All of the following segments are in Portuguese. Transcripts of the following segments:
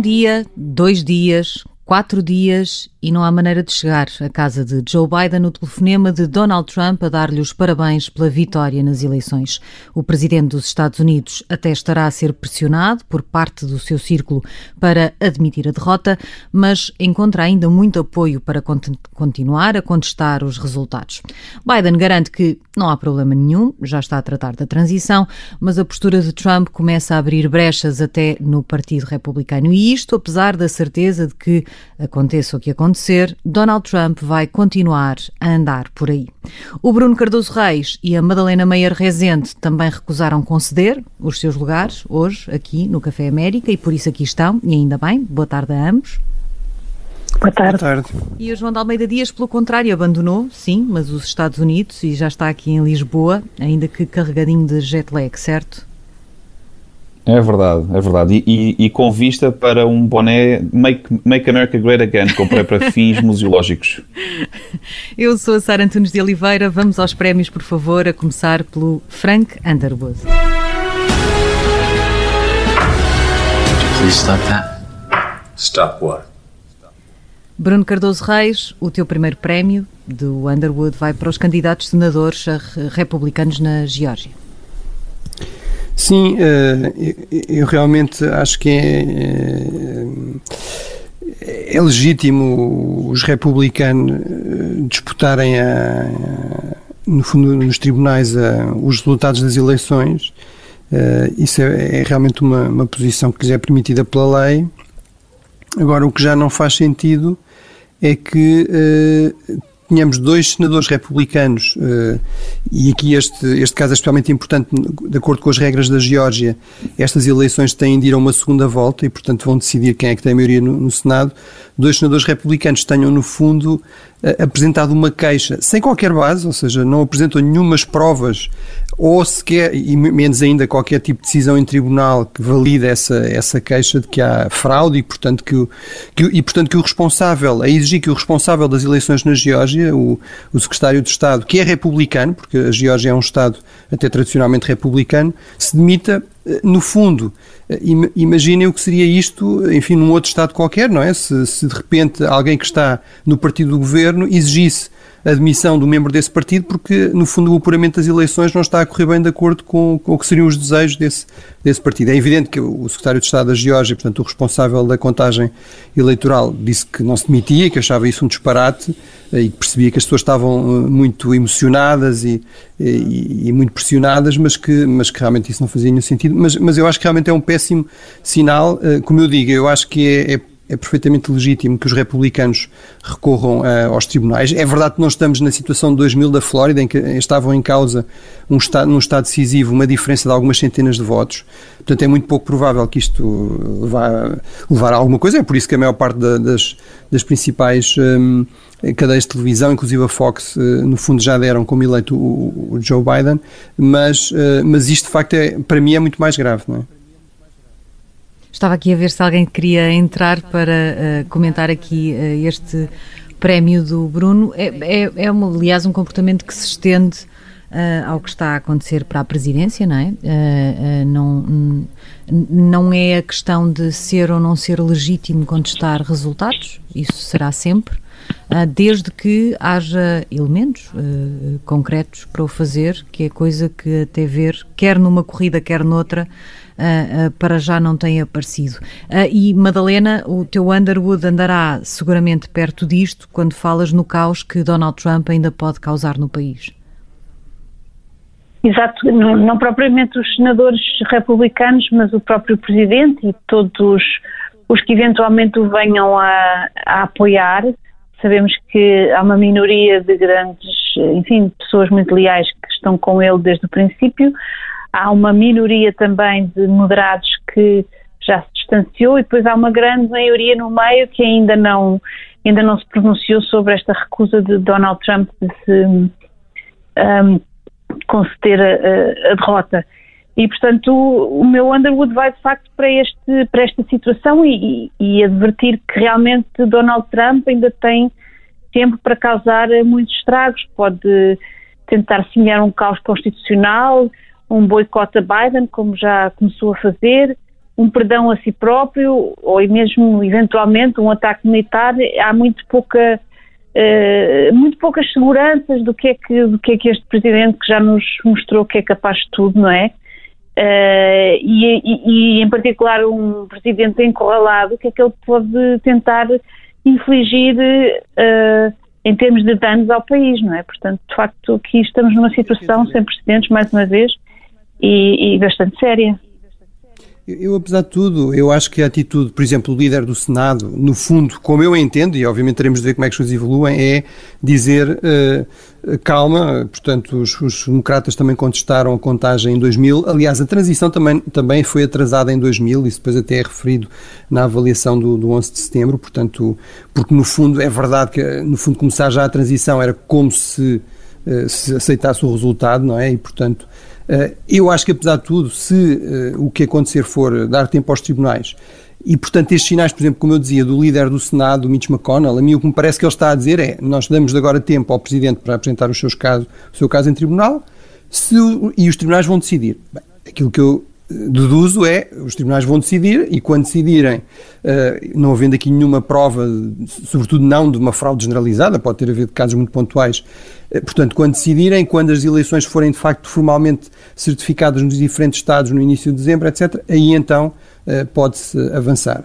Um dia, dois dias, quatro dias e não há maneira de chegar à casa de Joe Biden no telefonema de Donald Trump a dar-lhe os parabéns pela vitória nas eleições. O presidente dos Estados Unidos até estará a ser pressionado por parte do seu círculo para admitir a derrota, mas encontra ainda muito apoio para continuar a contestar os resultados. Biden garante que não há problema nenhum, já está a tratar da transição, mas a postura de Trump começa a abrir brechas até no Partido Republicano. E isto apesar da certeza de que aconteça o que acontecer, Donald Trump vai continuar a andar por aí. O Bruno Cardoso Reis e a Madalena Meyer Rezende também recusaram conceder os seus lugares hoje aqui no Café América e por isso aqui estão, e ainda bem. Boa tarde a ambos. Boa tarde. Boa tarde. E o João de Almeida Dias, pelo contrário, abandonou, sim, mas os Estados Unidos e já está aqui em Lisboa, ainda que carregadinho de jet lag, certo? É verdade, é verdade. E, e, e, com vista para um boné Make, Make America Great Again, comprei para fins museológicos. Eu sou a Sara Antunes de Oliveira. Vamos aos prémios, por favor, a começar pelo Frank Underwood. Please stop that. Stop what? Bruno Cardoso Reis, o teu primeiro prémio do Underwood vai para os candidatos senadores republicanos na Geórgia. Sim, eh, eu realmente acho que é, é, é legítimo os republicanos eh, disputarem a, no fundo nos tribunais a, os resultados das eleições. Eh, isso é, é realmente uma, uma, posição que lhes é permitida pela lei. Agora, o que já não faz sentido é que tínhamos dois senadores republicanos, uh, e aqui este, este caso é especialmente importante, de acordo com as regras da Geórgia, estas eleições têm de ir a uma segunda volta e, portanto, vão decidir quem é que tem a maioria no, no Senado. Dois senadores republicanos tenham, no fundo, uh, apresentado uma queixa sem qualquer base, ou seja, não apresentam nenhumas provas ou sequer, e menos ainda qualquer tipo de decisão em tribunal que valide essa, essa queixa de que há fraude e portanto que, o, que, e, portanto, que o responsável, a exigir que o responsável das eleições na Geórgia, o, o secretário de Estado, que é republicano, porque a Geórgia é um Estado até tradicionalmente republicano, se demita eh, no fundo, eh, imaginem o que seria isto, enfim, num outro Estado qualquer, não é? Se, se de repente alguém que está no partido do governo exigisse admissão do membro desse partido, porque, no fundo, o apuramento das eleições não está a correr bem de acordo com, com o que seriam os desejos desse, desse partido. É evidente que o secretário de Estado da Geórgia, portanto, o responsável da contagem eleitoral, disse que não se demitia, que achava isso um disparate eh, e que percebia que as pessoas estavam eh, muito emocionadas e, e, e, muito pressionadas, mas que, mas que realmente isso não fazia nenhum sentido. Mas, mas eu acho que realmente é um péssimo sinal. Eh, como eu digo, eu acho que é, é é perfeitamente legítimo que os republicanos recorram uh, aos tribunais. É verdade que nós estamos na situação de 2000 da Flórida, em que estavam em causa, um estado, num estado decisivo, uma diferença de algumas centenas de votos. Portanto, é muito pouco provável que isto vá levar a alguma coisa. É por isso que a maior parte da, das, das principais um, cadeias de televisão, inclusive a Fox, uh, no fundo já deram como eleito o, o Joe Biden. Mas, uh, mas isto, de facto, é, para mim é muito mais grave, não é? Estava aqui a ver se alguém queria entrar para uh, comentar aqui uh, este prémio do Bruno. É, é, é uma, aliás, um comportamento que se estende uh, ao que está a acontecer para a presidência, não é? não, não é a questão de ser ou não ser legítimo contestar resultados, isso será sempre. Desde que haja elementos concretos para o fazer, que é coisa que até ver, quer numa corrida, quer noutra, para já não tem aparecido. Uh, e Madalena, o teu Underwood andará seguramente perto disto quando falas no caos que Donald Trump ainda pode causar no país. Exato, não, não, propriamente os senadores republicanos, mas o próprio presidente e todos os que eventualmente o venham a, a, apoiar. Sabemos que há uma minoria de grandes, enfim, pessoas muito leais que estão com ele desde o princípio. Há uma minoria também de moderados que já se distanciou e depois há uma grande maioria no meio que ainda não, ainda não se pronunciou sobre esta recusa de Donald Trump de se um, conceder a, a, derrota. E, portanto, o, o, meu Underwood vai de facto para, este, para esta situação e, e, e advertir que realmente Donald Trump ainda tem tempo para causar muitos estragos. Pode tentar semear um caos constitucional, um boicote a Biden, como já começou a fazer, um perdão a si próprio ou mesmo eventualmente um ataque militar, há muito pouca uh, muito poucas seguranças do que é que do que é que este presidente que já nos mostrou que é capaz de tudo, não é? Uh, e, e, e, em particular um presidente encurralado, o que é que ele pode tentar infligir uh, em termos de danos ao país, não é? Portanto, de facto, aqui estamos numa situação sem precedentes, mais uma vez, e, e bastante séria. Eu, apesar de tudo, eu acho que a atitude, por exemplo, do líder do Senado, no fundo, como eu entendo, e obviamente teremos de ver como é que as coisas evoluem, é dizer uh, calma, portanto, os, os, democratas também contestaram a contagem em 2000. Aliás, a transição também, também foi atrasada em 2000, isso depois até é referido na avaliação do, do 11 de setembro, portanto, porque no fundo é verdade que, no fundo, começar já a transição era como se, uh, se aceitasse o resultado, não é? E, portanto, eh, eu acho que, apesar de tudo, se eh, o que acontecer for dar tempo aos tribunais e, portanto, estes sinais, por exemplo, como eu dizia, do líder do Senado, Mitch McConnell, a mim o que me parece que ele está a dizer é nós damos agora tempo ao Presidente para apresentar os seus casos, o seu caso em tribunal se, e os tribunais vão decidir. Bem, aquilo que eu deduzo é, os tribunais vão decidir e quando decidirem, eh, não havendo aqui nenhuma prova, sobretudo não de uma fraude generalizada, pode ter havido casos muito pontuais, eh, portanto, quando decidirem, quando as eleições forem de facto formalmente certificadas nos diferentes estados no início de dezembro, etc., aí então eh, pode-se avançar.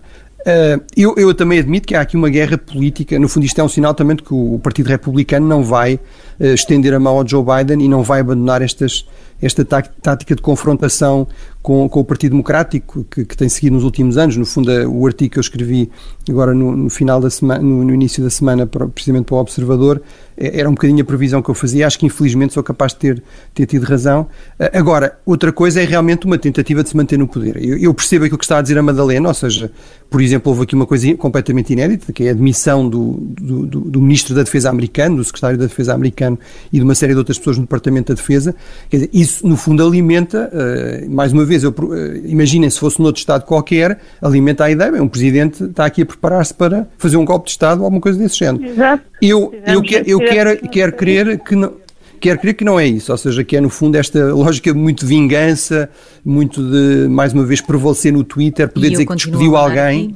Eu, eu, também admito que há aqui uma guerra política. No fundo, isto é um sinal também de que o Partido Republicano não vai estender a mão ao Joe Biden e não vai abandonar estas, esta tática de confrontação com, com o Partido Democrático que, que, tem seguido nos últimos anos. No fundo, o artigo que eu escrevi agora no, no final da semana, no, no, início da semana, para, precisamente para o Observador, é, era um bocadinho a previsão que eu fazia. Acho que infelizmente sou capaz de ter, ter tido razão. Agora, outra coisa é realmente uma tentativa de se manter no poder. Eu, eu percebo aquilo que está a dizer a Madalena, ou seja, por exemplo, houve aqui uma coisa completamente inédita, que é a admissão do, do, do, do Ministro da Defesa americano, do Secretário da Defesa americano e de uma série de outras pessoas no Departamento da Defesa. Quer dizer, isso, no fundo, alimenta, uh, mais uma vez, eu, uh, imaginem se fosse noutro Estado qualquer, alimenta a ideia, bem, um Presidente está aqui a preparar-se para fazer um golpe de Estado ou alguma coisa desse género. Exato. Eu, eu, quer, eu quero, quero crer que não quero crer que não é isso, ou seja, que é no fundo esta lógica muito de vingança, muito de, mais uma vez, prevalecer no Twitter, poder dizer que despediu alguém.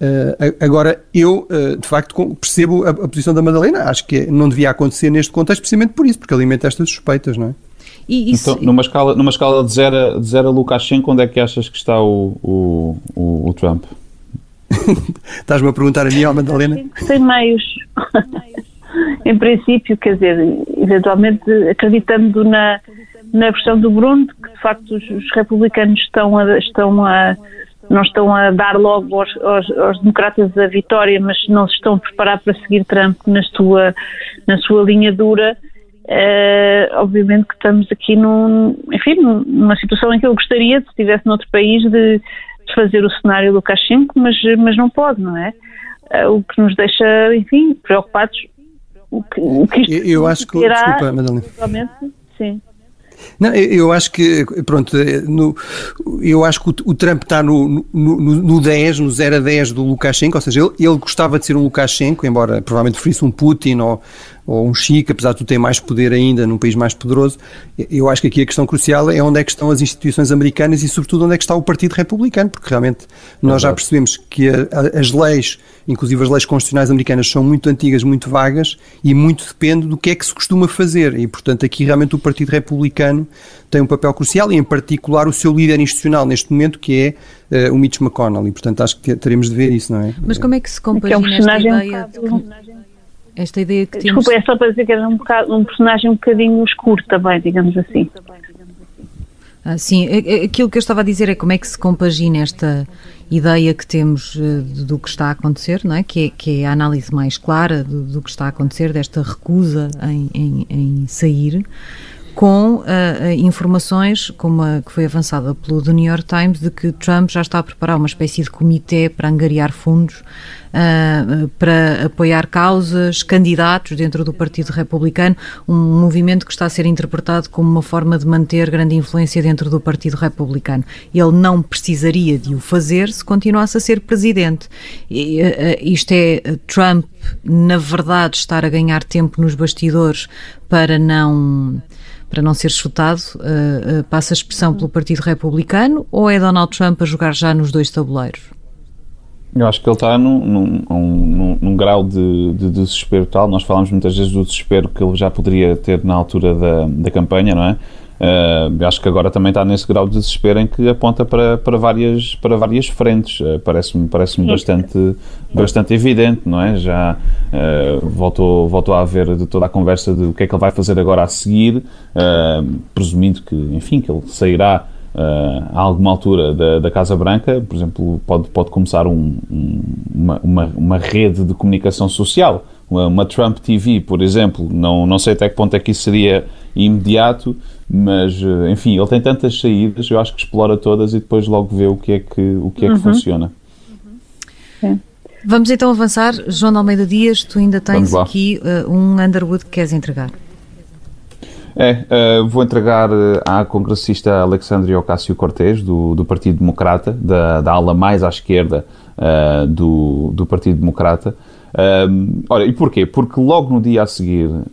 Uh, agora, eu, uh, de facto, percebo a, a, posição da Madalena. Acho que não devia acontecer neste contexto, precisamente por isso, porque alimenta estas suspeitas, não é? Isso... Então, numa escala, numa escala de 0 de zero a Lukashenko, onde é que achas que está o, o, o, o Trump? Estás-me a perguntar a mim, ó Madalena? Sem meios. em princípio, quer dizer, eventualmente acreditando na, na versão do Bruno, que de facto os, os republicanos estão a, estão a não estão a dar logo aos, aos, aos, democratas a vitória, mas não se estão a preparar para seguir Trump na sua, na sua linha dura. Uh, obviamente que estamos aqui num, enfim, numa situação em que eu gostaria, se estivesse noutro país, de, de fazer o cenário do Lukashenko, mas, mas não pode, não é? Uh, o que nos deixa, enfim, preocupados. O que, o que isto eu, eu acho que, terá, desculpa, Madalena. Sim. Não, eu acho que, pronto, no, eu acho que o, o Trump está no, no, no 10, no 0 a 10 do Lukashenko, ou seja, ele, ele gostava de ser um Lukashenko, embora provavelmente preferisse um Putin ou, ou um Chico, apesar de tu ter mais poder ainda num país mais poderoso, eu acho que aqui a questão crucial é onde é que estão as instituições americanas e, sobretudo, onde é que está o Partido Republicano, porque realmente nós já percebemos que a, a, as leis, inclusive as leis constitucionais americanas, são muito antigas, muito vagas e muito depende do que é que se costuma fazer. E, portanto, aqui realmente o Partido Republicano tem um papel crucial e, em particular, o seu líder institucional neste momento, que é uh, o Mitch McConnell. E, portanto, acho que teremos de ver isso, não é? Mas como é que se compagina é um esta ideia de que esta ideia que Desculpa, temos... é só para dizer que era um, bocado, um personagem um bocadinho escuro também, digamos assim. Ah, sim, aquilo que eu estava a dizer é como é que se compagina esta ideia que temos uh, do que está a acontecer, não é? Que, é, que é a análise mais clara do, do que está a acontecer, desta recusa em, em, em sair, com uh, informações, como a que foi avançada pelo The New York Times, de que Trump já está a preparar uma espécie de comitê para angariar fundos uh, para apoiar causas, candidatos dentro do Partido Republicano, um movimento que está a ser interpretado como uma forma de manter grande influência dentro do Partido Republicano. Ele não precisaria de o fazer se continuasse a ser presidente. E, uh, isto é Trump, na verdade, estar a ganhar tempo nos bastidores para não para não ser chutado, uh, uh, passa a expressão pelo Partido Republicano ou é Donald Trump a jogar já nos dois tabuleiros? Eu acho que ele está num, num, num, num grau de, de, desespero tal. Nós falamos muitas vezes do desespero que ele já poderia ter na altura da, da campanha, não é? Uh, acho que agora também está nesse grau de desespero em que aponta para, para, várias, para várias frentes. Uh, Parece-me parece bastante, bastante evidente, não é? Já uh, voltou, voltou a haver de toda a conversa de o que é que ele vai fazer agora a seguir, presumindo que, enfim, que ele sairá uh, a alguma altura da, da, Casa Branca, por exemplo, pode, pode começar um, um, uma, uma, uma, rede de comunicação social, uma, uma, Trump TV, por exemplo. Não, não sei até que ponto é que isso seria imediato, mas, eh, enfim, ele tem tantas saídas, eu acho que explora todas e depois logo vê o que é que, o que, é que uhum. funciona. Uhum. Vamos então avançar. João Almeida Dias, tu ainda tens aqui uh, um Underwood que queres entregar. É, uh, vou entregar eh, à congressista Alexandria Ocasio-Cortez, do, do Partido Democrata, da, da ala mais à esquerda uh, do, do Partido Democrata. Um, olha, e porquê? Porque logo no dia a seguir uh,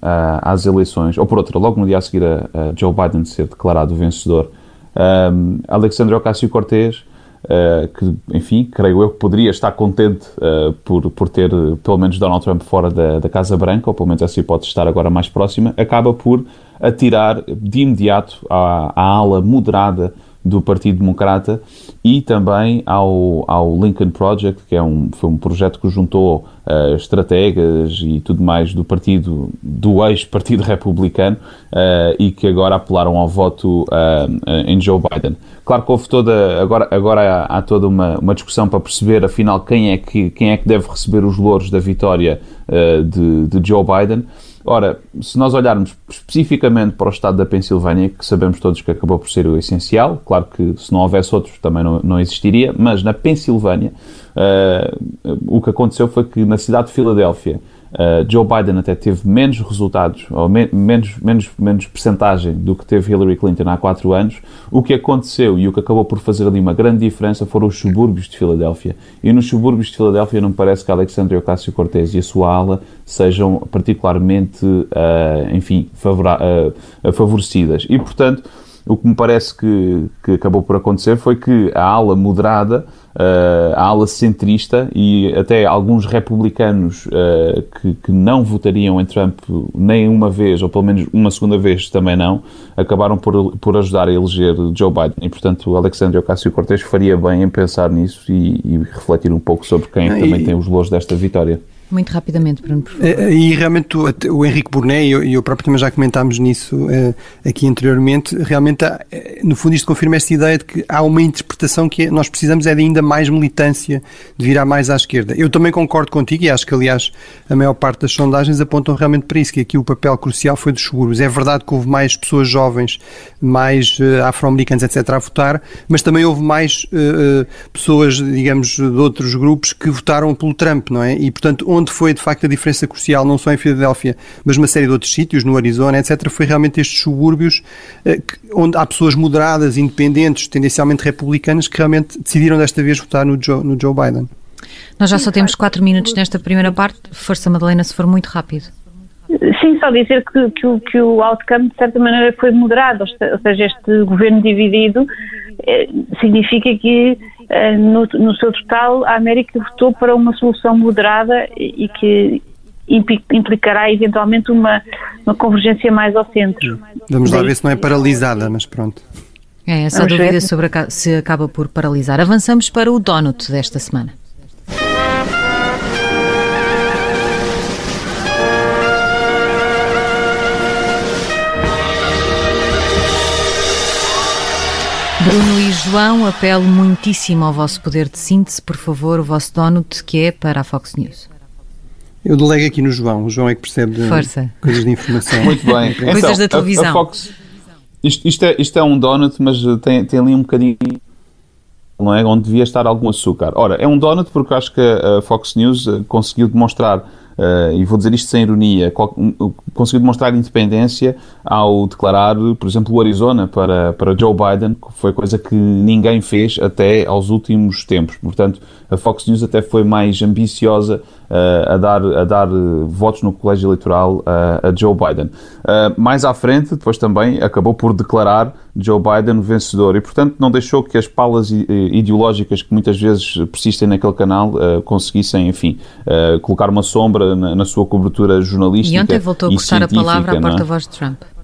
às eleições, ou por outra, logo no dia a seguir a, a Joe Biden ser declarado vencedor, um, Alexandria Ocasio-Cortez Uh, que, enfim, creio eu que poderia estar contente uh, por, por ter pelo menos Donald Trump fora da, da Casa Branca, ou pelo menos essa hipótese estar agora mais próxima, acaba por atirar de imediato à, à ala moderada do Partido Democrata e também ao, ao Lincoln Project, que é um, foi um projeto que juntou uh, estrategas e tudo mais do partido, do ex-partido republicano uh, e que agora apelaram ao voto uh, em Joe Biden. Claro que houve toda, agora, agora há, há, toda uma, uma discussão para perceber afinal quem é que, quem é que deve receber os louros da vitória de, de Joe Biden. Ora, se nós olharmos especificamente para o estado da Pensilvânia, que sabemos todos que acabou por ser o essencial, claro que se não houvesse outros também não, não existiria, mas na Pensilvânia uh, o que aconteceu foi que na cidade de Filadélfia Uh, Joe Biden até teve menos resultados, ou me menos, menos, menos percentagem do que teve Hillary Clinton há quatro anos. O que aconteceu e o que acabou por fazer ali uma grande diferença foram os subúrbios de Filadélfia. E nos subúrbios de Filadélfia não me parece que Alexandria Ocasio-Cortez e a sua ala sejam particularmente, uh, enfim, uh, favorecidas. E, portanto, o que me parece que, que acabou por acontecer foi que a ala moderada, uh, a ala centrista e até alguns republicanos uh, que, que, não votariam em Trump nem uma vez, ou pelo menos uma segunda vez também não, acabaram por, por ajudar a eleger Joe Biden. E, portanto, o Alexandre Ocasio-Cortez faria bem em pensar nisso e, e, refletir um pouco sobre quem é também tem os louros desta vitória. Muito rapidamente, Bruno, por favor. Eh, e realmente o, o Henrique Burnet e eu, eu, próprio também já comentámos nisso uh, aqui anteriormente, realmente há, eh, no fundo isto confirma esta ideia de que há uma interpretação que nós precisamos é de ainda mais militância, de virar mais à esquerda. Eu também concordo contigo e acho que aliás a maior parte das sondagens apontam realmente para isso, que aqui o papel crucial foi dos subúrbios. É verdade que houve mais pessoas jovens, mais uh, afro-americanos, etc. a votar, mas também houve mais uh, pessoas, digamos, de outros grupos que votaram pelo Trump, não é? E portanto onde foi de facto a diferença crucial, não só em Filadélfia, mas uma série de outros sítios, no Arizona, etc., foi realmente estes subúrbios eh, onde há pessoas moderadas, independentes, tendencialmente republicanas, que realmente decidiram desta vez votar no Joe, no Joe Biden. Nós já só temos quatro minutos nesta primeira parte. Força, Madalena, se for muito rápido. Sim, só dizer que, que, o, que o outcome, de certa maneira, foi moderado, ou seja, este governo dividido eh, significa que no, no, seu total, a América votou para uma solução moderada e que implicará eventualmente uma, uma convergência mais ao centro. Vamos lá ver se não é paralisada, mas pronto. É, essa Vamos dúvida ver. sobre se acaba por paralisar. Avançamos para o donut desta semana. Bruno João, apelo muitíssimo ao vosso poder de síntese, por favor, o vosso donut, que é para a Fox News. Eu delego aqui no João, o João é que percebe Força. coisas de informação. Muito bem. coisas então, da televisão. A, a Fox, isto, isto, é, isto é um donut, mas tem, tem ali um bocadinho não é? Onde devia estar algum açúcar. Ora, é um donut porque acho que a Fox News eh, conseguiu demonstrar uh, e vou dizer isto sem ironia, conseguiu demonstrar independência ao declarar, por exemplo, o Arizona para, para Joe Biden, que foi coisa que ninguém fez até aos últimos tempos. Portanto, a Fox News até foi mais ambiciosa uh, a dar, a dar votos no colégio eleitoral a Joe Biden. mais à frente, depois também acabou por declarar Joe Biden vencedor e, portanto, não deixou que as palas ideológicas que muitas vezes persistem naquele canal conseguissem, enfim, colocar uma sombra na, na, sua cobertura jornalística. E ontem voltou a cortar a palavra à é? porta-voz de Trump.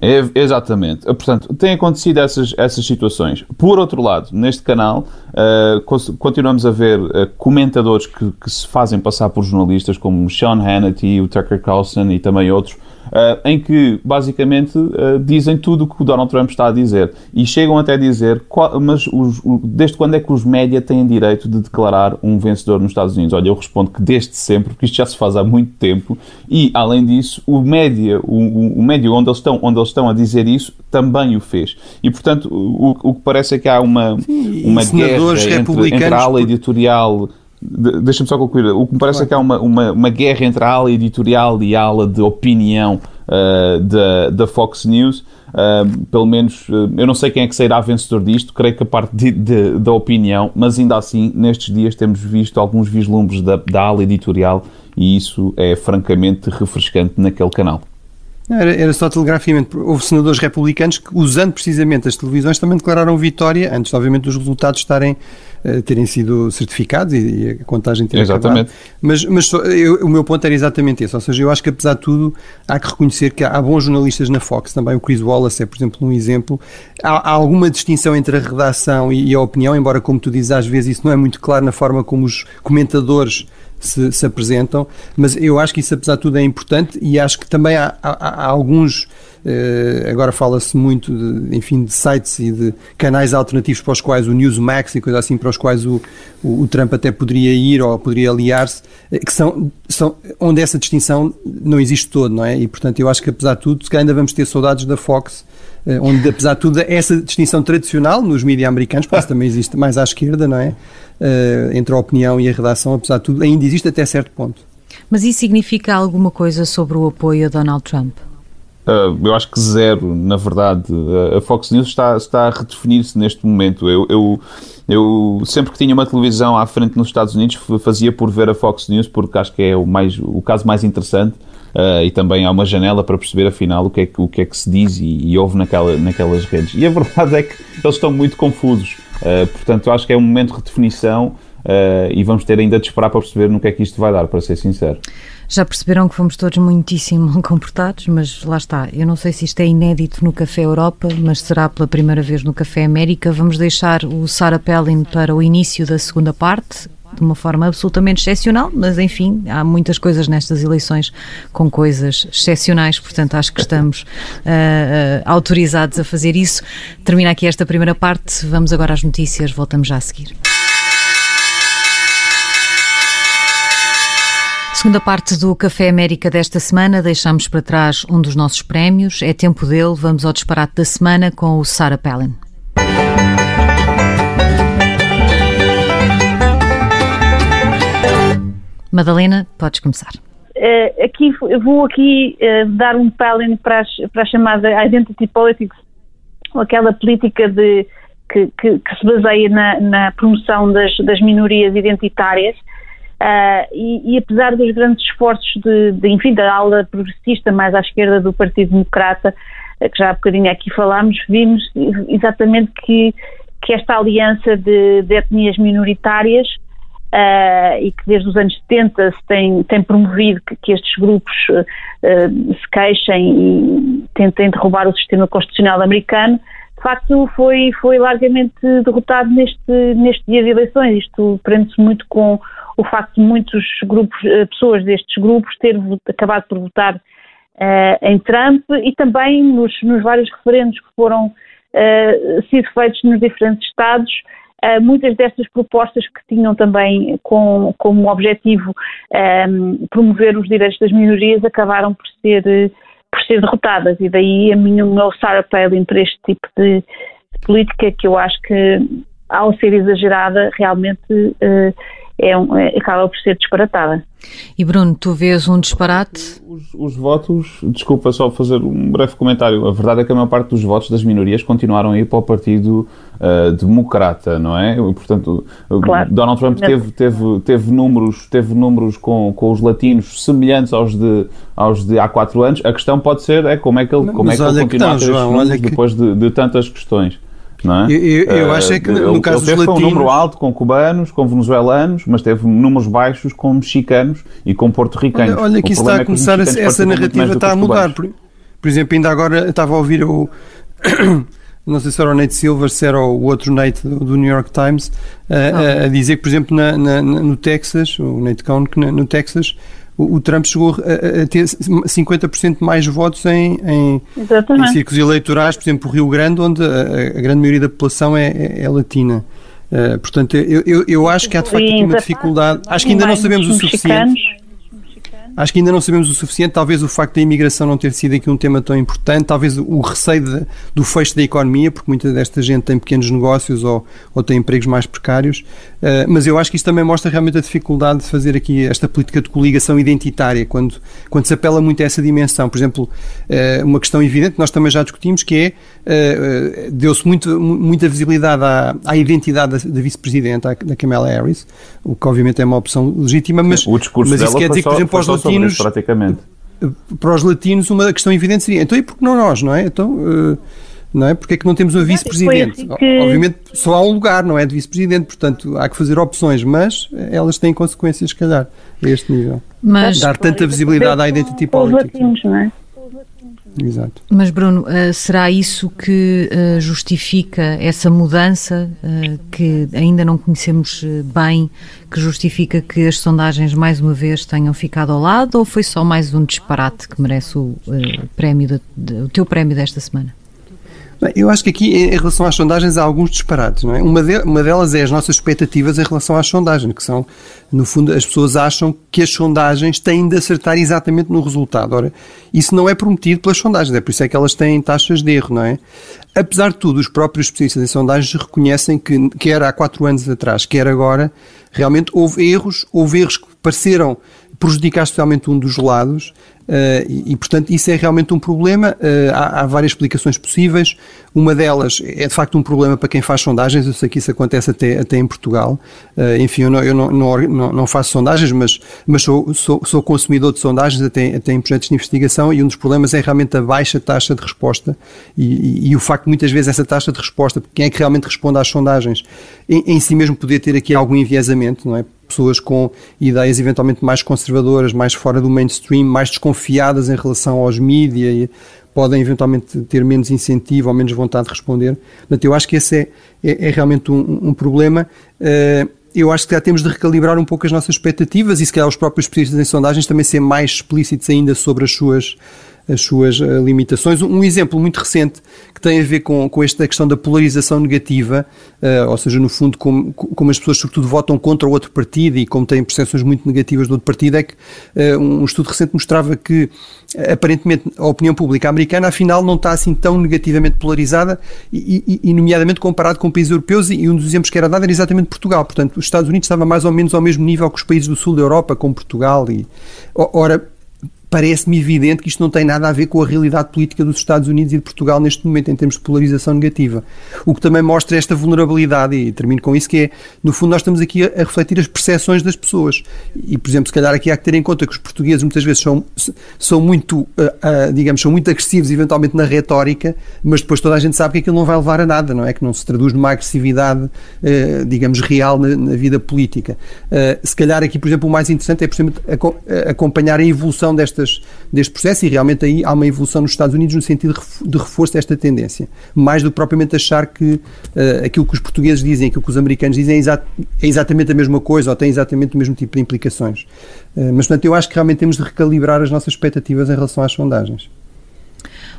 É, exatamente. Portanto, têm acontecido essas, essas situações. Por outro lado, neste canal, uh, continuamos a ver uh, comentadores que, que, se fazem passar por jornalistas, como Sean Hannity, o Tucker Carlson e também outros, uh, em que basicamente uh, dizem tudo o que o Donald Trump está a dizer e chegam até a dizer qual, mas os, o, desde quando é que os média têm direito de declarar um vencedor nos Estados Unidos? Olha, eu respondo que desde sempre, porque isto já se faz há muito tempo e, além disso, o média, o, o, médio onde eles, estão, onde eles estão a dizer isso também o fez. E, portanto, o, o que parece é que há uma, Sim, uma guerra entre, entre a ala editorial Deixa-me só concluir. O que me parece claro. é que há uma, uma, uma, guerra entre a ala editorial e a ala de opinião uh, da, da Fox News. Uh, pelo menos, uh, eu não sei quem é que sairá vencedor disto, creio que a parte de, de, da opinião, mas ainda assim, nestes dias temos visto alguns vislumbres da, da ala editorial e isso é francamente refrescante naquele canal. Era, era, só telegraficamente. Houve senadores republicanos que, usando precisamente as televisões, também declararam vitória, antes, obviamente, dos resultados estarem, uh, terem sido certificados e, e a contagem ter exatamente. acabado. Mas, mas eu, o meu ponto era exatamente esse. Ou seja, eu acho que, apesar de tudo, há que reconhecer que há bons jornalistas na Fox. Também o Chris Wallace é, por exemplo, um exemplo. Há, há alguma distinção entre a redação e, e a opinião, embora, como tu dizes, às vezes isso não é muito claro na forma como os comentadores se, se, apresentam, mas eu acho que isso, apesar de tudo, é importante e acho que também há, há, há alguns. Uh, agora fala-se muito, de, enfim, de sites e de canais alternativos para os quais o Newsmax e coisa assim, para os quais o, o, o Trump até poderia ir ou poderia aliar-se, eh, que são, são onde essa distinção não existe todo, não é? E portanto, eu acho que apesar de tudo, se calhar ainda vamos ter saudades da Fox eh, onde apesar de tudo essa distinção tradicional nos mídias americanos, porque também existe mais à esquerda, não é? Uh, entre a opinião e a redação, apesar de tudo, ainda existe até certo ponto. Mas isso significa alguma coisa sobre o apoio a Donald Trump? Uh, eu acho que zero, na verdade. Uh, a Fox News está, está a redefinir-se neste momento. Eu, eu, eu, sempre que tinha uma televisão à frente nos Estados Unidos, fazia por ver a Fox News, porque acho que é o, mais, o caso mais interessante uh, e também há uma janela para perceber afinal o que é que, o que, é que se diz e, e ouve naquela, naquelas redes. E a verdade é que eles estão muito confusos. Uh, portanto, acho que é um momento de redefinição uh, e vamos ter ainda de esperar para perceber no que é que isto vai dar, para ser sincero. Já perceberam que fomos todos muitíssimo comportados, mas lá está. Eu não sei se isto é inédito no Café Europa, mas será pela primeira vez no Café América. Vamos deixar o Sarah Pellin para o início da segunda parte de uma forma absolutamente excepcional, mas enfim, há muitas coisas nestas eleições com coisas excepcionais, portanto acho que estamos uh, uh, autorizados a fazer isso. Termina aqui esta primeira parte, vamos agora às notícias, voltamos já a seguir. Segunda parte do Café América desta semana, deixamos para trás um dos nossos prémios. É tempo dele, vamos ao disparate da semana com o Sarah Palin. Madalena, podes começar. Uh, aqui, vou aqui uh, dar um palin para, as, para a chamada identity politics, ou aquela política de, que, que, que se baseia na, na promoção das, das, minorias identitárias. Uh, e, e, apesar dos grandes esforços de, de, enfim, da ala progressista mais à esquerda do Partido Democrata, que já há bocadinho aqui falámos, vimos exatamente que, que esta aliança de, de etnias minoritárias Uh, e que desde os anos 70 se tem, tem promovido que, que estes grupos uh, se queixem e tentem derrubar o sistema constitucional americano, de facto foi, foi largamente derrotado neste, neste dia de eleições. Isto prende-se muito com o facto de muitos grupos, pessoas destes grupos terem acabado por votar em Trump e também nos, nos vários referendos que foram sido feitos nos diferentes estados, Uh, muitas destas propostas que tinham também com, como objetivo um, promover os direitos das minorias acabaram por ser, por ser derrotadas. E daí a minha, o meu Sarah Palin para este tipo de, de, política que eu acho que ao ser exagerada realmente uh, é um, é, acaba por ser disparatada. E Bruno, tu vês um disparate? Os, os, votos, desculpa só fazer um breve comentário, a verdade é que a maior parte dos votos das minorias continuaram a ir para o Partido uh, Democrata, não é? E, portanto, claro. Donald Trump teve, teve, teve números, teve números com, com os latinos semelhantes aos de, aos de há quatro anos. A questão pode ser é como é que ele, como é que ele continua a ter João, números depois de, de tantas questões. Não é? Eu, eu, eu acho é que no ele, caso ele teve dos latinos... um número alto com cubanos, com venezuelanos, mas teve números baixos com mexicanos e com porto-ricanos. Olha, olha que isso está a começar, a, essa narrativa está a mudar. Por, por, exemplo, ainda agora estava a ouvir o... não sei se era o Nate Silver, se era o outro Nate do, do New York Times, a, a, a, dizer que, por exemplo, na, na, no Texas, o Nate Cohn, que no Texas o, Trump chegou a, a ter 50% mais votos em, em, em, círculos eleitorais, por exemplo, o Rio Grande, onde a, a grande maioria da população é, é, é latina. Uh, portanto, eu, eu, eu, acho que há de facto aqui uma dificuldade. Acho que ainda não sabemos o suficiente. Acho que ainda não sabemos o suficiente. Talvez o facto da imigração não ter sido aqui um tema tão importante, talvez o receio de, do fecho da economia, porque muita desta gente tem pequenos negócios ou, ou tem empregos mais precários. Uh, mas eu acho que isto também mostra realmente a dificuldade de fazer aqui esta política de coligação identitária, quando, quando se apela muito a essa dimensão. Por exemplo, uh, uma questão evidente, nós também já discutimos, que é, uh, deu-se muito, muita visibilidade à, à identidade da, da vice-presidente, da Kamala Harris, o que obviamente é uma opção legítima, mas, o discurso mas isso quer dizer que, por exemplo, os latinos. Isso, praticamente. Para os latinos, uma questão evidente seria: então e por que não nós, não é? Então. Uh, não é? Porque é que não temos uma vice-presidente? Assim que... Obviamente só há um lugar, não é? De vice-presidente, portanto há que fazer opções, mas elas têm consequências, se calhar, a este nível. Mas... Dar tanta visibilidade à identity politics. Latinos, não é? Exato. Mas, Bruno, uh, será isso que uh, justifica essa mudança uh, que ainda não conhecemos bem, que justifica que as sondagens mais uma vez tenham ficado ao lado, ou foi só mais um disparate que merece o, prémio de, de, o teu prémio desta semana? Eu acho que aqui, em relação às sondagens, há alguns disparates. Não é? uma, de, uma delas é as nossas expectativas em relação às sondagens, que são, no fundo, as pessoas acham que as sondagens têm de acertar exatamente no resultado. Ora, isso não é prometido pelas sondagens, é por isso é que elas têm taxas de erro, não é? Apesar de tudo, os próprios especialistas em sondagens reconhecem que, quer há quatro anos atrás, quer agora, realmente houve erros, houve erros que pareceram prejudicar especialmente um dos lados Uh, e, e, portanto, isso é realmente um problema. Uh, há, há, várias explicações possíveis. Uma delas é, de facto, um problema para quem faz sondagens. Eu sei que isso acontece até, até em Portugal. Uh, enfim, eu, não, eu não, não, não, faço sondagens, mas, mas sou, sou, sou, consumidor de sondagens até, até em projetos de investigação e um dos problemas é realmente a baixa taxa de resposta e, e, e o facto de muitas vezes essa taxa de resposta, quem é que realmente responde às sondagens, em, em si mesmo poder ter aqui algum enviesamento, não é? Pessoas com ideias eventualmente mais conservadoras, mais fora do mainstream, mais desconfiadas em relação aos mídia e podem eventualmente ter menos incentivo ou menos vontade de responder. Portanto, eu acho que esse é, é, é realmente um, um problema. Uh, eu acho que já temos de recalibrar um pouco as nossas expectativas e se calhar os próprios especialistas em sondagens também ser mais explícitos ainda sobre as suas as suas uh, limitações. Um, exemplo muito recente que tem a ver com, com esta questão da polarização negativa, uh, ou seja, no fundo, como, como as pessoas sobretudo votam contra o outro partido e como têm percepções muito negativas do outro partido, é que uh, um estudo recente mostrava que aparentemente a opinião pública americana afinal não está assim tão negativamente polarizada e, e, nomeadamente comparado com países europeus e um dos exemplos que era dado era exatamente Portugal. Portanto, os Estados Unidos estava mais ou menos ao mesmo nível que os países do sul da Europa, como Portugal e ora parece-me evidente que isto não tem nada a ver com a realidade política dos Estados Unidos e de Portugal neste momento, em termos de polarização negativa. O que também mostra esta vulnerabilidade, e termino com isso, que é, no fundo, nós estamos aqui a, a refletir as percepções das pessoas. E, por exemplo, se calhar aqui há que ter em conta que os portugueses muitas vezes são, são muito, uh, uh, digamos, são muito agressivos, eventualmente, na retórica, mas depois toda a gente sabe que aquilo não vai levar a nada, não é? Que não se traduz numa agressividade, uh, digamos, real na, na vida política. se calhar aqui, por exemplo, o mais interessante é, por exemplo, acompanhar a evolução destas destas, deste processo e realmente aí há uma evolução nos Estados Unidos no sentido de reforço desta tendência. Mais do que propriamente achar que uh, aquilo que os portugueses dizem, aquilo que os americanos dizem é, exa é, exatamente a mesma coisa ou tem exatamente o mesmo tipo de implicações. Uh, mas, portanto, eu acho que realmente temos de recalibrar as nossas expectativas em relação às sondagens.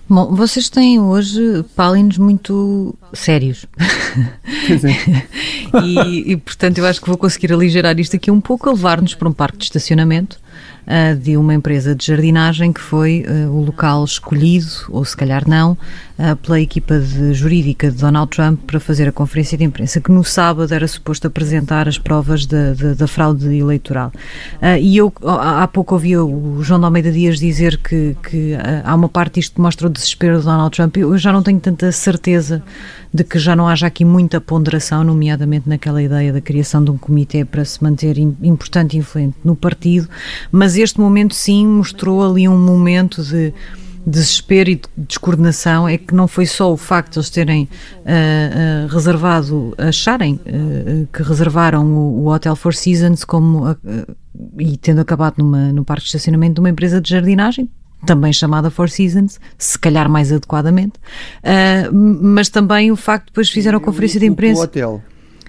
Bom, vocês têm hoje pálinos muito sérios. É. e, e, portanto, eu acho que vou conseguir aligerar isto aqui um pouco, a levar-nos para um parque de estacionamento uh, de uma empresa de jardinagem que foi uh, o local escolhido, ou se calhar não, uh, pela equipa de, jurídica de Donald Trump para fazer a conferência de imprensa, que no sábado era suposto apresentar as provas da, fraude eleitoral. e eu há pouco ouvi o João de Almeida Dias dizer que, que há uma parte disto que mostra o desespero de Donald Trump. Eu já não tenho tanta certeza de que já não haja aqui muita ponderação, nomeadamente naquela ideia da criação de um comitê para se manter importante e influente no partido, mas este momento sim mostrou ali um momento de desespero e de descoordenação. É que não foi só o facto de eles terem uh, uh, reservado, acharem uh, que reservaram o, o, Hotel Four Seasons como e tendo acabado numa, no parque de estacionamento de uma empresa de jardinagem, também chamada Four Seasons, se calhar mais adequadamente, uh, mas também o facto de depois fizeram a conferência de imprensa. O hotel.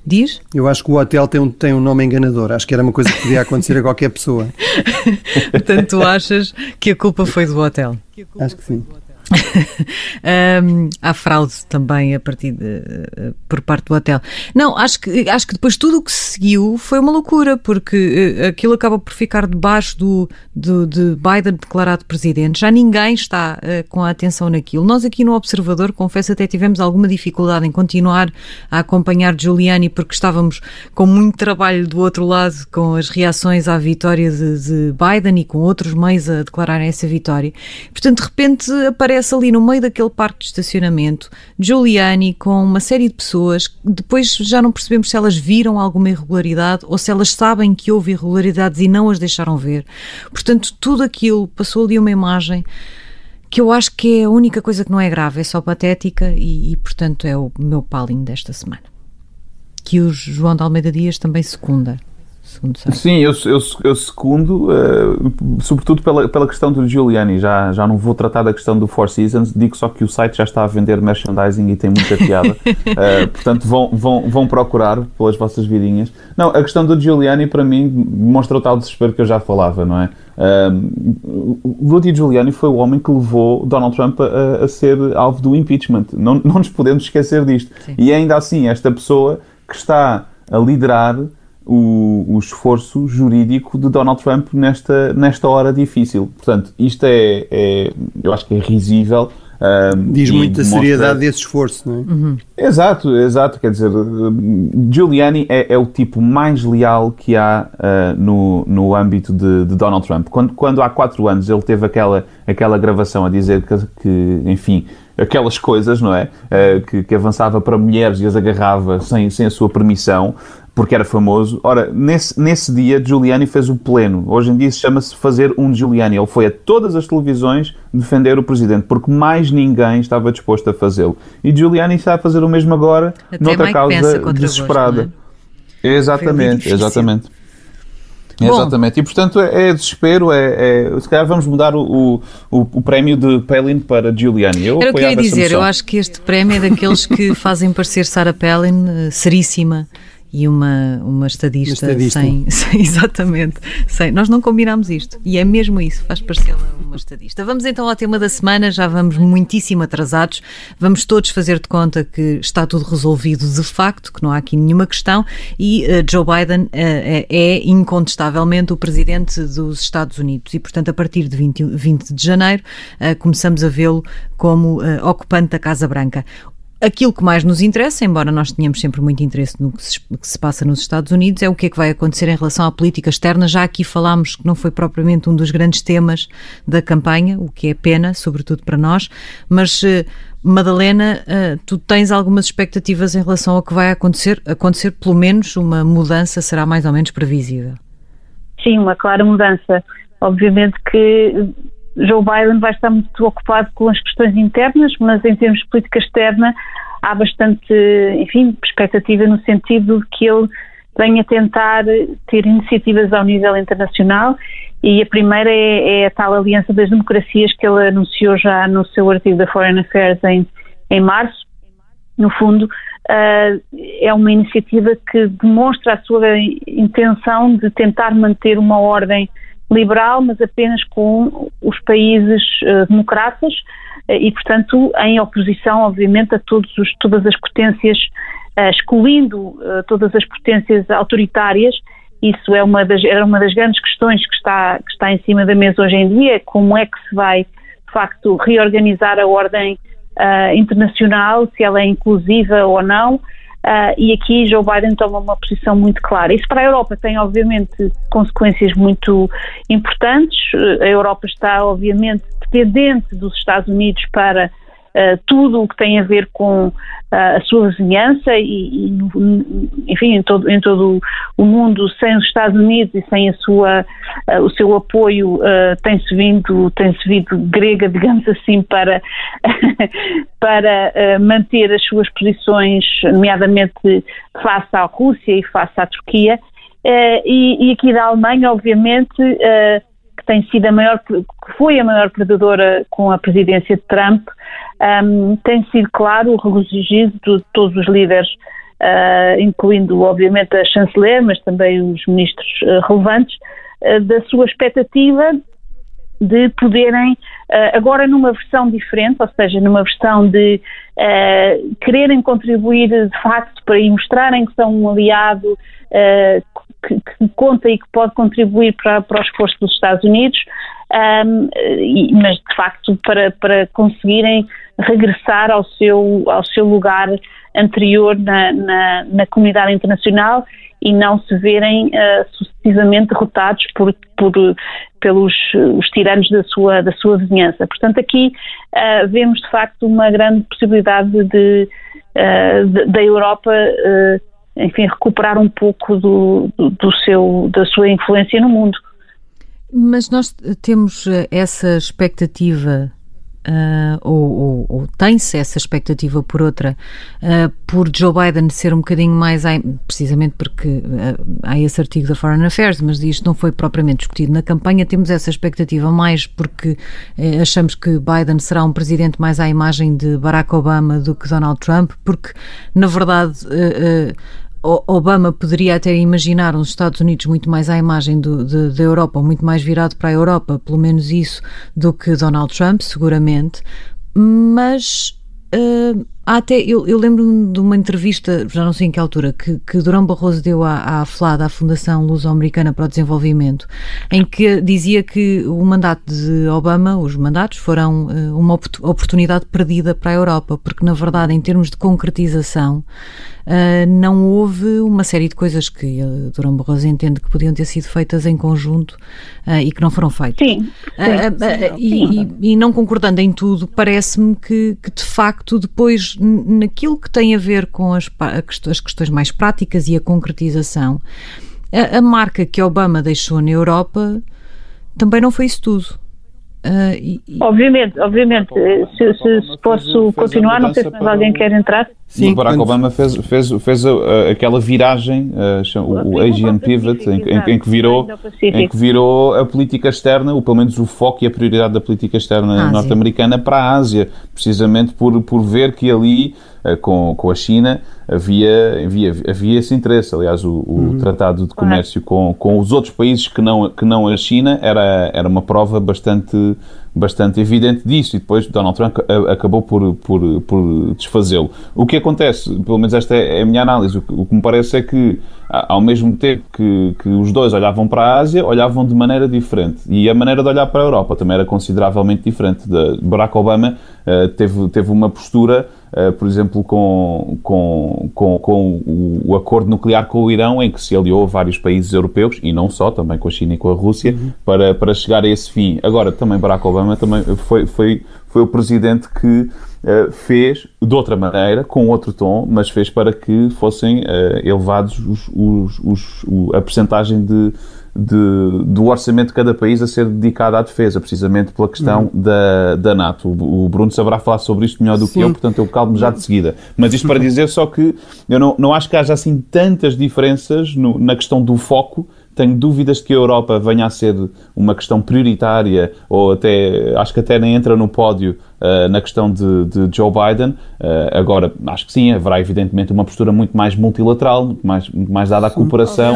Diz? Eu acho que o hotel tem um, tem um nome enganador. Acho que era uma coisa que podia acontecer a qualquer pessoa. Portanto, tu achas que a culpa foi do hotel? Acho que sim. um, há fraude também a partir de, uh, por parte do hotel. Não, acho que, acho que depois tudo o que se seguiu foi uma loucura, porque uh, aquilo acaba por ficar debaixo do, do, de Biden declarado presidente. Já ninguém está uh, com a atenção naquilo. Nós aqui no Observador, confesso, até tivemos alguma dificuldade em continuar a acompanhar Giuliani, porque estávamos com muito trabalho do outro lado, com as reações à vitória de, de Biden e com outros meios a declararem essa vitória. Portanto, de repente aparece aparece ali no meio daquele parque de estacionamento Giuliani com uma série de pessoas. Depois já não percebemos se elas viram alguma irregularidade ou se elas sabem que houve irregularidades e não as deixaram ver. Portanto, tudo aquilo passou ali uma imagem que eu acho que é a única coisa que não é grave, é só patética e, e portanto, é o meu palinho desta semana. Que o João de Almeida Dias também secunda segundo Sim, eu, eu, eu segundo, uh, sobretudo pela, pela questão do Giuliani. Já, já não vou tratar da questão do Four Seasons, digo só que o site já está a vender merchandising e tem muita piada. uh, portanto, vão, vão, vão procurar pelas vossas vidinhas. Não, a questão do Giuliani, para mim, demonstra o tal desespero que eu já falava, não é? Uh, Rudy Giuliani foi o homem que levou Donald Trump a, a ser alvo do impeachment. Não, não nos podemos esquecer disto. Sim. E ainda assim, esta pessoa que está a liderar o, o, esforço jurídico de Donald Trump nesta, nesta hora difícil. Portanto, isto é, é eu acho que é risível. Um, Diz muito da seriedade desse esforço, não é? Uhum. Exato, exato. Quer dizer, Giuliani é, é o tipo mais leal que há uh, no, no âmbito de, de, Donald Trump. Quando, quando há quatro anos ele teve aquela, aquela gravação a dizer que, que enfim, aquelas coisas, não é? Uh, que, que, avançava para mulheres e as agarrava sem, sem a sua permissão porque era famoso. Ora, nesse, nesse dia, Giuliani fez o pleno. Hoje em dia chama-se fazer um Giuliani. Ele foi a todas as televisões defender o presidente, porque mais ninguém estava disposto a fazê-lo. E Giuliani está a fazer o mesmo agora, Até noutra causa desesperada. é? Exatamente, exatamente. Bom, Exatamente, e portanto é, é desespero, é, é, se calhar vamos mudar o, o, o prémio de Palin para Giuliani. Eu Era o que eu ia dizer, eu acho que este prémio é daqueles que fazem parecer Sarah Palin uh, seríssima e uma, uma estadista, uma estadista. Sem, sem, Exatamente. Sem, nós não combinámos isto. E é mesmo isso, faz parecer uma estadista. Vamos então ao tema da semana, já vamos muitíssimo atrasados. Vamos todos fazer de conta que está tudo resolvido de facto, que não há aqui nenhuma questão. E uh, Joe Biden uh, é incontestavelmente o presidente dos Estados Unidos. E, portanto, a partir de 20, 20 de janeiro, uh, começamos a vê-lo como ocupante da Casa Branca. Aquilo que mais nos interessa, embora nós tenhamos sempre muito interesse no que se, que se, passa nos Estados Unidos, é o que é que vai acontecer em relação à política externa. Já aqui falámos que não foi propriamente um dos grandes temas da campanha, o que é pena, sobretudo para nós, mas uh, Madalena, uh, tu tens algumas expectativas em relação ao que vai acontecer? Acontecer pelo menos uma mudança será mais ou menos previsível? Sim, uma clara mudança. Obviamente que Joe Biden vai estar muito ocupado com as questões internas, mas em termos de política externa há bastante, enfim, expectativa no sentido de que ele venha tentar ter iniciativas ao nível internacional e a primeira é, é, a tal Aliança das Democracias que ele anunciou já no seu artigo da Foreign Affairs em, em março. No fundo, uh, é uma iniciativa que demonstra a sua intenção de tentar manter uma ordem liberal, mas apenas com os países uh, democratas uh, e, portanto, em oposição, obviamente, a os, todas as potências, uh, excluindo todas as potências autoritárias. Isso é uma das, era uma das grandes questões que está, que está em cima da mesa hoje em dia, como é que se vai, de facto, reorganizar a ordem internacional, se ela é inclusiva ou não, uh, e aqui Joe Biden toma uma posição muito clara. Isso para a Europa tem, obviamente, consequências muito importantes. A Europa está, obviamente, dependente dos Estados Unidos para Uh, tudo o que tem a ver com uh, a sua vizinhança e, e enfim, em todo, em todo o mundo, sem os Estados Unidos e sem a sua, uh, o seu apoio, tem-se vindo, tem-se vindo grega, digamos assim, para, para manter as suas posições, nomeadamente face à Rússia e face à Turquia. E, e, aqui da Alemanha, obviamente, que tem sido a maior, que foi a maior predadora com a presidência de Trump, um, tem sido claro o regozijo de todos os líderes, uh, incluindo obviamente a chanceler, mas também os ministros uh, relevantes, uh, da sua expectativa de poderem, agora numa versão diferente, ou seja, numa versão de quererem contribuir de facto para mostrarem que são um aliado que, que, conta e que pode contribuir para, para o esforço dos Estados Unidos, um, e, mas de facto para, para conseguirem regressar ao seu, ao seu lugar anterior na, na, na comunidade internacional e não se verem uh, sucessivamente derrotados por, por, pelos os tiranos da sua, da sua vizinhança. Portanto, aqui uh, vemos de facto uma grande possibilidade de, uh, da Europa enfim, recuperar um pouco do, do, seu, da sua influência no mundo. Mas nós temos eh, essa expectativa Uh, ou, ou, ou tem-se essa expectativa por outra, uh, por Joe Biden ser um bocadinho mais, precisamente porque uh, há esse artigo da Foreign Affairs, mas isto não foi propriamente discutido na campanha, temos essa expectativa mais porque achamos que Biden será um presidente mais à imagem de Barack Obama do que Donald Trump, porque na verdade Obama poderia até imaginar uns Estados Unidos muito mais à imagem do, de, da Europa, muito mais virado para a Europa, pelo menos isso, do que Donald Trump, seguramente. Mas uh, até eu, eu lembro-me de uma entrevista, já não sei em que altura, que, que Durão Barroso deu à, à FLAD, à Fundação Luso-Americana para o Desenvolvimento, em que dizia que o mandato de Obama, os mandatos, foram uh, uma oportunidade perdida para a Europa, porque na verdade, em termos de concretização, uh, não houve uma série de coisas que uh, Durão Barroso entende que podiam ter sido feitas em conjunto e que não foram feitas. Sim. sim, sim. E, e, e, não concordando em tudo, parece-me que, que, de facto depois naquilo que tem a ver com as, as questões mais práticas e a concretização, a, a marca que Obama deixou na Europa também não foi isso tudo. Uh, e, obviamente, obviamente. Se, se, se posso continuar, não sei se mais alguém quer entrar. Sim, o Barack quando... Obama fez, fez, fez uh, aquela viragem, uh, o, o Asian Pivot, em, em, em, que virou, em que virou a política externa, ou pelo menos o foco e a prioridade da política externa norte-americana para a Ásia, precisamente por, por ver que ali eh, com, com a China, havia, havia, havia esse interesse. Aliás, o, o uhum. Tratado de Comércio com, com os outros países que não, que não a China era, era uma prova bastante, bastante evidente disso e depois Donald Trump acabou por, por, por desfazê-lo. O que acontece, pelo menos esta é a minha análise, o que, me parece é que ao mesmo tempo que, que os dois olhavam para a Ásia, olhavam de maneira diferente. E a maneira de olhar para a Europa também era consideravelmente diferente. Barack Obama uh, teve, teve uma postura Uh, por exemplo, com, com, com, com o, o, acordo nuclear com o Irão, em que se aliou vários países europeus, e não só, também com a China e com a Rússia, uhum. para, para chegar a esse fim. Agora, também Barack Obama também foi, foi, foi o presidente que uh, fez de outra maneira, com outro tom, mas fez para que fossem uh, elevados os, os, os, a percentagem de de, do orçamento de cada país a ser dedicado à defesa, precisamente pela questão uhum. da, da NATO. O Bruno saberá falar sobre isto melhor do Sim. que eu, portanto eu calmo já de seguida. Mas isto para dizer só que eu não, não acho que haja assim tantas diferenças no, na questão do foco tenho dúvidas de que a Europa venha a ser uma questão prioritária, ou até, acho que até nem entra no pódio uh, na questão de, de Joe Biden. Uh, agora, acho que sim, haverá evidentemente uma postura muito mais multilateral, muito mais, muito mais dada à cooperação.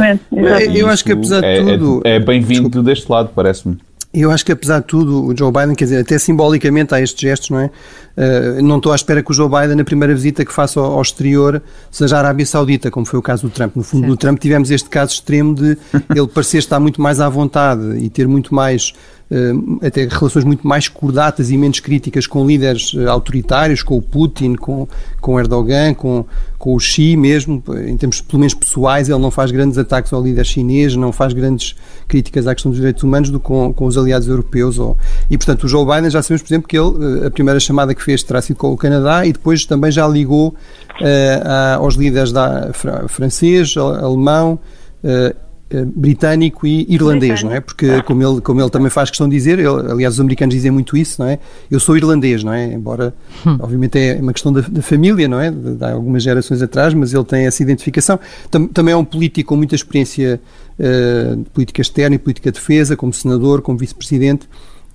Eu acho que apesar de é, tudo. É, é bem-vindo deste lado, parece-me. Eu acho que, apesar de tudo, o Joe Biden, quer dizer, até simbolicamente há estes gestos, não é? Uh, não estou à espera que o Joe Biden, na primeira visita que faça ao, ao exterior, seja a Arábia Saudita, como foi o caso do Trump. No fundo, certo. do Trump tivemos este caso extremo de ele parecer estar muito mais à vontade e ter muito mais eh, até relações muito mais cordatas e menos críticas com líderes eh, autoritários, com o Putin, com, com Erdogan, com, com o Xi mesmo, em termos pelo menos pessoais, ele não faz grandes ataques ao líder chinês, não faz grandes críticas à questão dos direitos humanos do com, com os aliados europeus. Ou, e, portanto, o Joe Biden já sabemos, por exemplo, que ele, eh, a primeira chamada que fez terá sido com o Canadá e depois também já ligou uh, a, aos líderes da, francês, alemão, uh, britânico e irlandês, não é? Porque como ele, como ele também faz questão de dizer, ele, aliás os americanos dizem muito isso, não é? Eu sou irlandês, não é? Embora, hum. obviamente é uma questão da, da família, não é? De, de, algumas gerações atrás, mas ele tem essa identificação. Tam, também é um político com muita experiência uh, de política externa e política de defesa, como senador, como vice-presidente,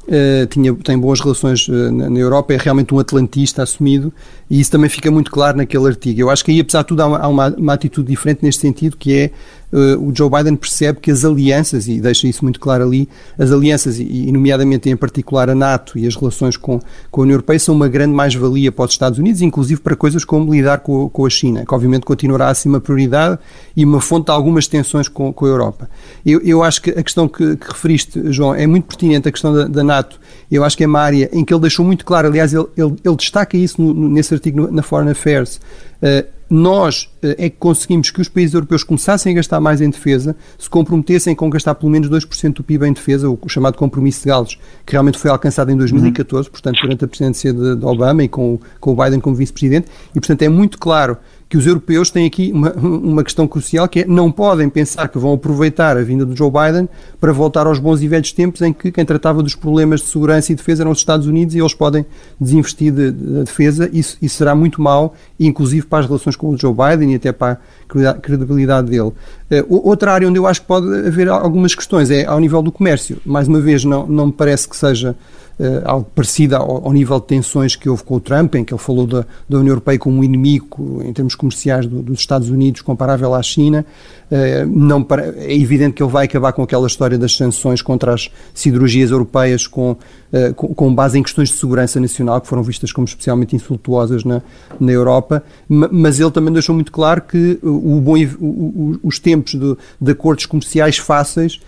Uh, tinha, tem boas relações uh, na, na, Europa, é realmente um atlantista assumido e isso também fica muito claro naquele artigo. Eu acho que aí, apesar de tudo, há uma, há uma, uma atitude diferente neste sentido, que é o Joe Biden percebe que as alianças, e deixa isso muito claro ali, as alianças, e, e nomeadamente em particular a NATO e as relações com, com a União Europeia, são uma grande mais-valia para os Estados Unidos, inclusive para coisas como lidar com, com a China, que obviamente continuará a ser uma prioridade e uma fonte de algumas tensões com, com a Europa. Eu, eu acho que a questão que, que referiste, João, é muito pertinente, a questão da, da, NATO. Eu acho que é uma área em que ele deixou muito claro, aliás, ele, ele, ele destaca isso no, nesse artigo na Foreign Affairs. Uh, nós eh, é que conseguimos que os países europeus começassem a gastar mais em defesa, se comprometessem com gastar pelo menos 2% do PIB em defesa, o chamado compromisso de Gales, que realmente foi alcançado em 2014, uhum. portanto, durante a presidência de, de Obama e com, com o Biden como vice-presidente, e portanto é muito claro que os europeus têm aqui uma, uma questão crucial que é não podem pensar que vão aproveitar a vinda do Joe Biden para voltar aos bons e velhos tempos em que quem tratava dos problemas de segurança e defesa eram os Estados Unidos e eles podem desinvestir da de, de defesa. Isso, isso será muito mau, inclusive para as relações com o Joe Biden e até para credibilidade dele. Uh, outra área onde eu acho que pode haver algumas questões é ao nível do comércio. Mais uma vez, não, não me parece que seja uh, algo parecido ao, ao, nível de tensões que houve com o Trump, em que ele falou da, da União Europeia como inimigo em termos comerciais do, dos Estados Unidos comparável à China. Uh, não para, é evidente que ele vai acabar com aquela história das sanções contra as siderurgias europeias com, uh, com, base em questões de segurança nacional que foram vistas como especialmente insultuosas na, na Europa, mas ele também deixou muito claro que o bom, o, o, os tempos de, de, acordos comerciais fáceis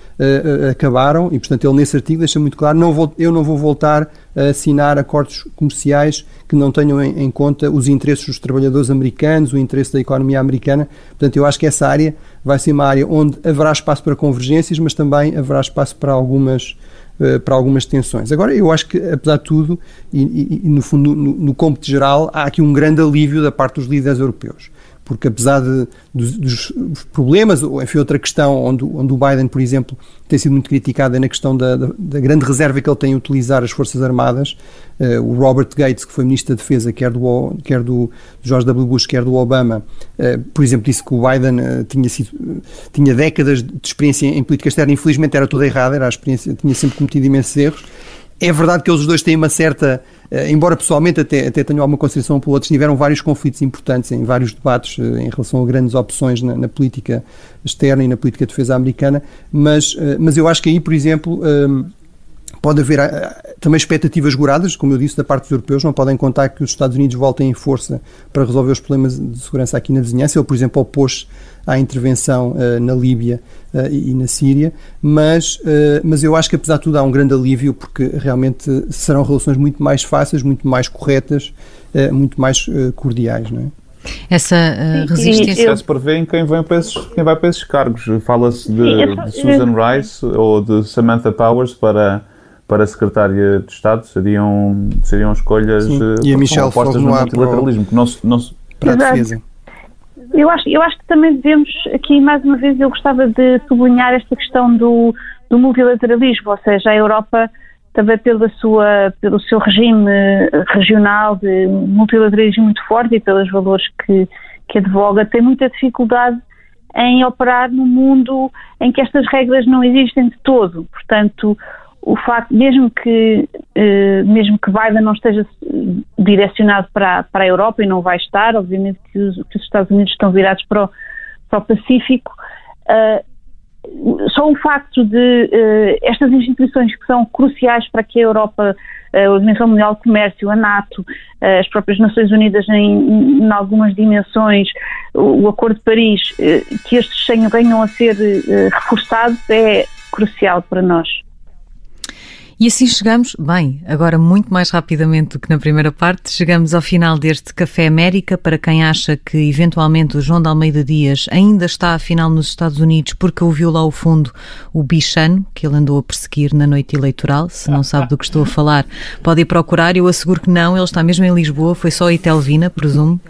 acabaram e, portanto, ele nesse artigo deixa muito claro, não vou, eu não vou voltar voltar a assinar acordos comerciais que não tenham em, em, conta os interesses dos trabalhadores americanos, o interesse da economia americana. Portanto, eu acho que essa área vai ser uma área onde haverá espaço para convergências, mas também haverá espaço para algumas eh, para algumas tensões. Agora, eu acho que, apesar de tudo, e, e, e no fundo, no, no cômputo geral, há aqui um grande alívio da parte dos líderes europeus porque apesar de, dos, dos, problemas, enfim, outra questão onde, onde o Biden, por exemplo, tem sido muito criticado é na questão da, da, da grande reserva que ele tem em utilizar as Forças Armadas. Uh, o Robert Gates, que foi Ministro da Defesa, quer do, quer do George W. Bush, quer do Obama, uh, por exemplo, disse que o Biden uh, tinha, sido, tinha décadas de experiência em política externa, infelizmente era toda errada, era a experiência, tinha sempre cometido imensos erros. É verdade que eles dois têm uma certa eh, embora pessoalmente até, até tenham alguma consideração pelo outro, tiveram vários conflitos importantes em vários debates eh, em relação a grandes opções na, na, política externa e na política de defesa americana, mas, eh, mas eu acho que aí, por exemplo, pode haver também expectativas goradas, como eu disse, da parte dos europeus, não podem contar que os Estados Unidos voltem em força para resolver os problemas de segurança aqui na vizinhança. Ele, por exemplo, opôs à intervenção uh, na Líbia uh, e, e, na Síria, mas, uh, mas eu acho que apesar de tudo há um grande alívio porque realmente serão relações muito mais fáceis, muito mais corretas, muito mais cordiais, não é? Essa uh, resistência. Já se prevê em quem, vem para esses, quem vai para esses cargos. Fala-se de, de, Susan Rice ou de Samantha Powers para, para secretária de Estado. Seriam, seriam escolhas Sim. e a Michelle no multilateralismo. Para, o, que não, não, para a defesa. Eu acho, eu acho que também devemos, aqui mais uma vez, eu gostava de sublinhar esta questão do, do multilateralismo, ou seja, a Europa também pela sua, pelo seu regime regional de multilateralismo muito forte e pelos valores que, que advoga, tem muita dificuldade em operar num mundo em que estas regras não existem de todo. Portanto, o facto, mesmo que, eh, mesmo que Biden não esteja direcionado para, para a Europa e não vai estar, obviamente que os, que os Estados Unidos estão virados para o, para o Pacífico, uh, só o facto de uh, estas instituições que são cruciais para que a Europa, a Organização Mundial do Comércio, a NATO, as próprias Nações Unidas em, em algumas dimensões, o, o, Acordo de Paris, que estes venham a ser reforçados é crucial para nós. E assim chegamos, bem, agora muito mais rapidamente do que na primeira parte, chegamos ao final deste Café América. Para quem acha que eventualmente o João de Almeida Dias ainda está afinal nos Estados Unidos porque ouviu lá ao fundo o bichano que ele andou a perseguir na noite eleitoral, se não sabe do que estou a falar, pode ir procurar. Eu asseguro que não, ele está mesmo em Lisboa, foi só a Itelvina, presumo.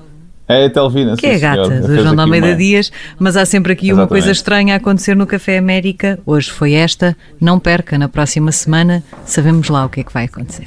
É a Telvina, Que é a gata senhor. do João de Almeida uma... Dias, mas há sempre aqui Exatamente. uma coisa estranha a acontecer no Café América. Hoje foi esta, não perca, na próxima semana sabemos lá o que é que vai acontecer.